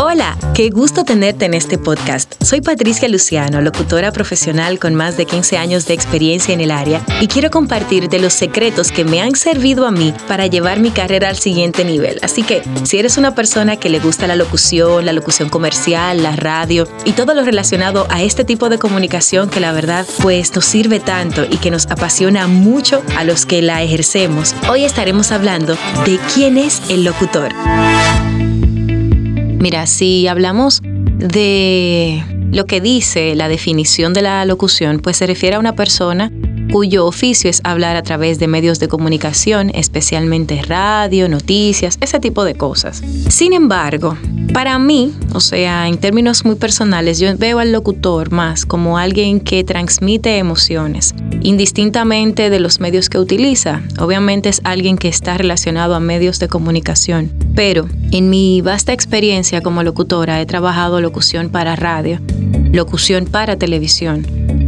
Hola, qué gusto tenerte en este podcast. Soy Patricia Luciano, locutora profesional con más de 15 años de experiencia en el área y quiero compartirte los secretos que me han servido a mí para llevar mi carrera al siguiente nivel. Así que, si eres una persona que le gusta la locución, la locución comercial, la radio y todo lo relacionado a este tipo de comunicación que la verdad pues nos sirve tanto y que nos apasiona mucho a los que la ejercemos, hoy estaremos hablando de quién es el locutor. Mira, si hablamos de lo que dice la definición de la locución, pues se refiere a una persona cuyo oficio es hablar a través de medios de comunicación, especialmente radio, noticias, ese tipo de cosas. Sin embargo, para mí, o sea, en términos muy personales, yo veo al locutor más como alguien que transmite emociones, indistintamente de los medios que utiliza. Obviamente es alguien que está relacionado a medios de comunicación, pero en mi vasta experiencia como locutora he trabajado locución para radio, locución para televisión,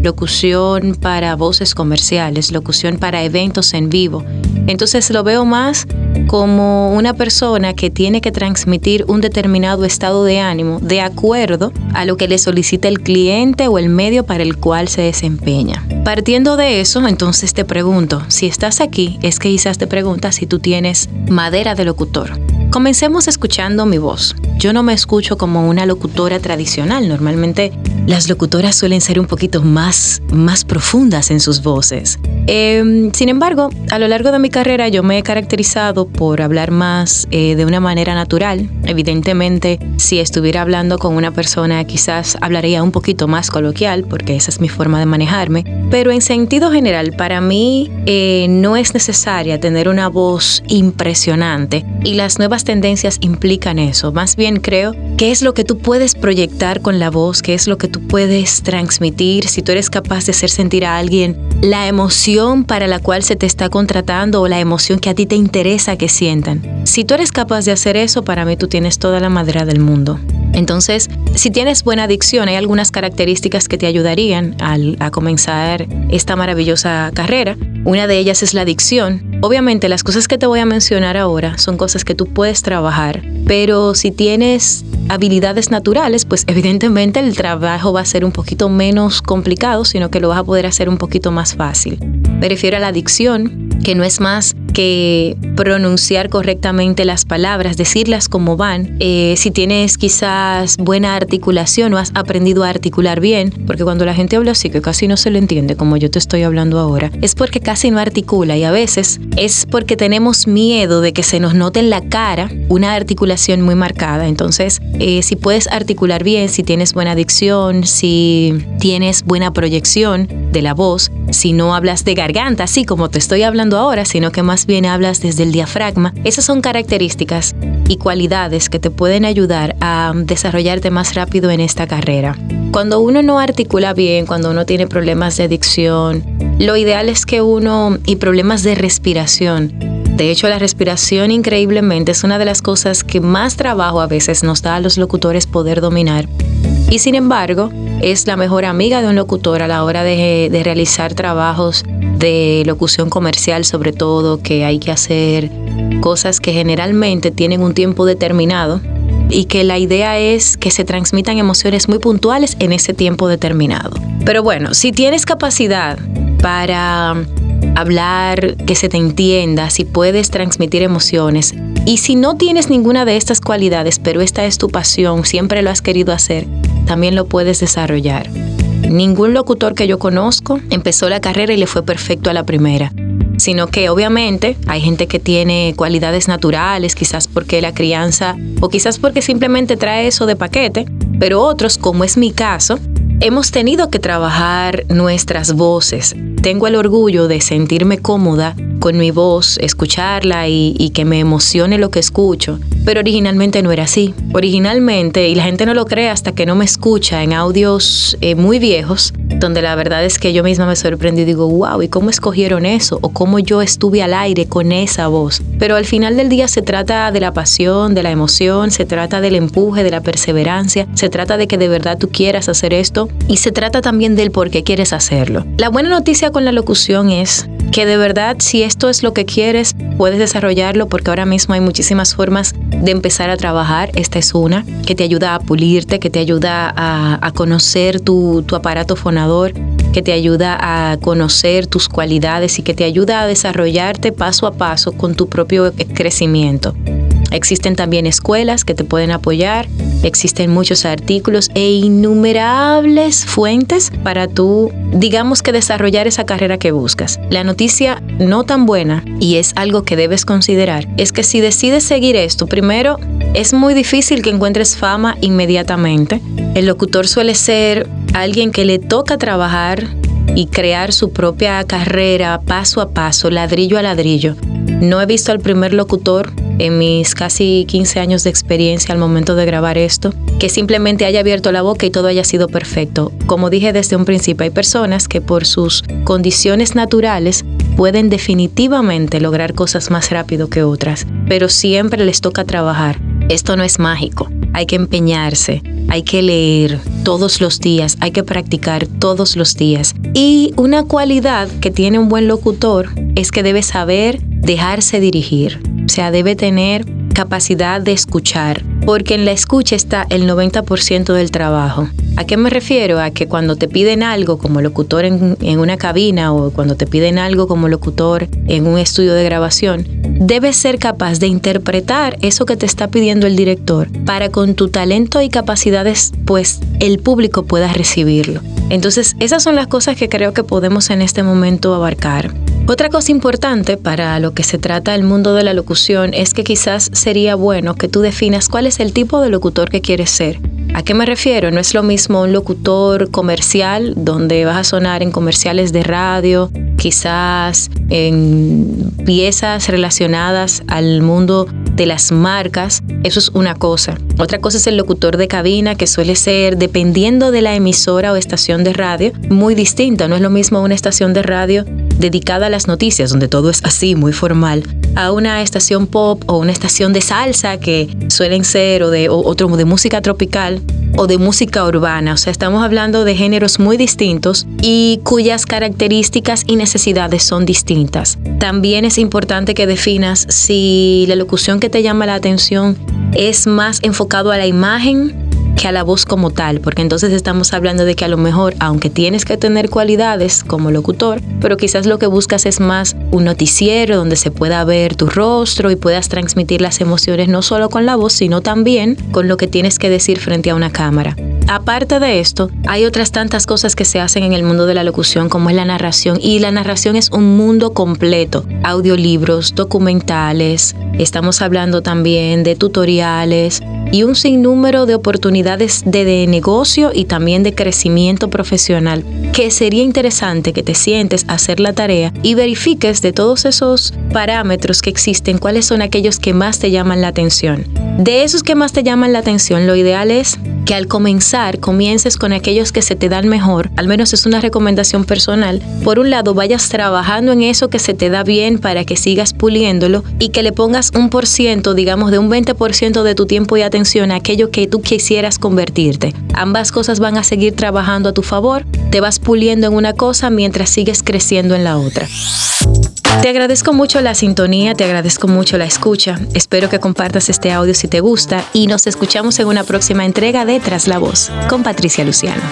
locución para voces comerciales, locución para eventos en vivo. Entonces lo veo más como una persona que tiene que transmitir un determinado estado de ánimo de acuerdo a lo que le solicita el cliente o el medio para el cual se desempeña. Partiendo de eso, entonces te pregunto, si estás aquí, es que quizás te preguntas si tú tienes madera de locutor. Comencemos escuchando mi voz. Yo no me escucho como una locutora tradicional. Normalmente las locutoras suelen ser un poquito más, más profundas en sus voces. Em, sin embargo, a lo largo de mi carrera yo me he caracterizado por hablar más eh, de una manera natural. Evidentemente, si estuviera hablando con una persona quizás hablaría un poquito más coloquial porque esa es mi forma de manejarme. Pero en sentido general, para mí eh, no es necesaria tener una voz impresionante y las nuevas tendencias implican eso. Más bien creo que es lo que tú puedes proyectar con la voz, qué es lo que tú puedes transmitir, si tú eres capaz de hacer sentir a alguien la emoción para la cual se te está contratando o la emoción que a ti te interesa que sientan. Si tú eres capaz de hacer eso, para mí tú tienes toda la madera del mundo. Entonces, si tienes buena adicción, hay algunas características que te ayudarían a comenzar esta maravillosa carrera. Una de ellas es la adicción. Obviamente las cosas que te voy a mencionar ahora son cosas que tú puedes trabajar, pero si tienes habilidades naturales, pues evidentemente el trabajo va a ser un poquito menos complicado, sino que lo vas a poder hacer un poquito más fácil. Me refiero a la adicción, que no es más que pronunciar correctamente las palabras, decirlas como van. Eh, si tienes quizás buena articulación o has aprendido a articular bien, porque cuando la gente habla así que casi no se lo entiende como yo te estoy hablando ahora, es porque casi no articula y a veces es porque tenemos miedo de que se nos note en la cara una articulación muy marcada. Entonces, eh, si puedes articular bien, si tienes buena dicción, si tienes buena proyección de la voz, si no hablas de garganta, así como te estoy hablando ahora, sino que más bien hablas desde el diafragma, esas son características y cualidades que te pueden ayudar a desarrollarte más rápido en esta carrera. Cuando uno no articula bien, cuando uno tiene problemas de adicción, lo ideal es que uno y problemas de respiración. De hecho, la respiración increíblemente es una de las cosas que más trabajo a veces nos da a los locutores poder dominar. Y sin embargo, es la mejor amiga de un locutor a la hora de, realizar trabajos de locución comercial sobre todo, que hay que hacer cosas que generalmente tienen un tiempo determinado y que la idea es que se transmitan emociones muy puntuales en ese tiempo determinado. Pero bueno, si tienes capacidad para hablar, que se te entienda, si puedes transmitir emociones y si no tienes ninguna de estas cualidades, pero esta es tu pasión, siempre lo has querido hacer, también lo puedes desarrollar. Ningún locutor que yo conozco empezó la carrera y le fue perfecto a la primera, sino que obviamente hay gente que tiene cualidades naturales, quizás porque la crianza o quizás porque simplemente trae eso de paquete, pero otros, como es mi caso, hemos tenido que trabajar nuestras voces. Tengo el orgullo de sentirme cómoda con mi voz, escucharla y, que me emocione lo que escucho. Pero originalmente no era así. Originalmente, y la gente no lo cree hasta que no me escucha en audios eh, muy viejos, donde la verdad es que yo misma me sorprendí y digo, wow, ¿y cómo escogieron eso? ¿O cómo yo estuve al aire con esa voz? Pero al final del día se trata de la pasión, de la emoción, se trata del empuje, de la perseverancia, se trata de que de verdad tú quieras hacer esto y se trata también del por qué quieres hacerlo. La buena noticia con la locución es que de verdad si esto es lo que quieres, puedes desarrollarlo porque ahora mismo hay muchísimas formas de empezar a trabajar, esta es una, que te ayuda a pulirte, que te ayuda a, conocer tu, tu aparato fonador, que te ayuda a conocer tus cualidades y que te ayuda a desarrollarte paso a paso con tu propio crecimiento. Existen también escuelas que te pueden apoyar, existen muchos artículos e innumerables fuentes para tú, digamos que desarrollar esa carrera que buscas. La noticia no tan buena, y es algo que debes considerar, es que si decides seguir esto, primero, es muy difícil que encuentres fama inmediatamente. El locutor suele ser alguien que le toca trabajar y crear su propia carrera paso a paso, ladrillo a ladrillo. No he visto al primer locutor en mis casi 15 años de experiencia al momento de grabar esto, que simplemente haya abierto la boca y todo haya sido perfecto. Como dije desde un principio, hay personas que por sus condiciones naturales pueden definitivamente lograr cosas más rápido que otras, pero siempre les toca trabajar. Esto no es mágico, hay que empeñarse, hay que leer todos los días, hay que practicar todos los días. Y una cualidad que tiene un buen locutor es que debe saber dejarse dirigir, o sea, debe tener capacidad de escuchar, porque en la escucha está el 90% del trabajo. ¿A qué me refiero? A que cuando te piden algo como locutor en, una cabina o cuando te piden algo como locutor en un estudio de grabación, debes ser capaz de interpretar eso que te está pidiendo el director para con tu talento y capacidades, pues el público pueda recibirlo. Entonces, esas son las cosas que creo que podemos en este momento abarcar. Otra cosa importante para lo que se trata el mundo de la locución es que quizás sería bueno que tú definas cuál es el tipo de locutor que quieres ser. ¿A qué me refiero? No es lo mismo un locutor comercial donde vas a sonar en comerciales de radio, quizás en piezas relacionadas al mundo de las marcas, eso es una cosa. Otra cosa es el locutor de cabina, que suele ser, dependiendo de la emisora o estación de radio, muy distinta. No es lo mismo una estación de radio dedicada a las noticias, donde todo es así, muy formal, a una estación pop o una estación de salsa que suelen ser o de otro de música tropical o de música urbana. O sea, estamos hablando de géneros muy distintos y cuyas características y necesidades son distintas. También es importante que definas si la locución que te llama la atención es más enfocado a la imagen que a la voz como tal, porque entonces estamos hablando de que a lo mejor, aunque tienes que tener cualidades como locutor, pero quizás lo que buscas es más un noticiero donde se pueda ver tu rostro y puedas transmitir las emociones no solo con la voz, sino también con lo que tienes que decir frente a una cámara. Aparte de esto, hay otras tantas cosas que se hacen en el mundo de la locución, como es la narración, y la narración es un mundo completo. Audiolibros, documentales, estamos hablando también de tutoriales y un sinnúmero de oportunidades de, negocio y también de crecimiento profesional, que sería interesante que te sientes a hacer la tarea y verifiques de todos esos parámetros que existen, cuáles son aquellos que más te llaman la atención. De esos que más te llaman la atención, lo ideal es que al comenzar comiences con aquellos que se te dan mejor, al menos es una recomendación personal. Por un lado, vayas trabajando en eso que se te da bien para que sigas puliéndolo y que le pongas un por ciento, digamos de un 20% de tu tiempo y atención a aquello que tú quisieras convertirte. Ambas cosas van a seguir trabajando a tu favor, te vas puliendo en una cosa mientras sigues creciendo en la otra. Te agradezco mucho la sintonía, te agradezco mucho la escucha. Espero que compartas este audio si te gusta y nos escuchamos en una próxima entrega de Tras la Voz con Patricia Luciano.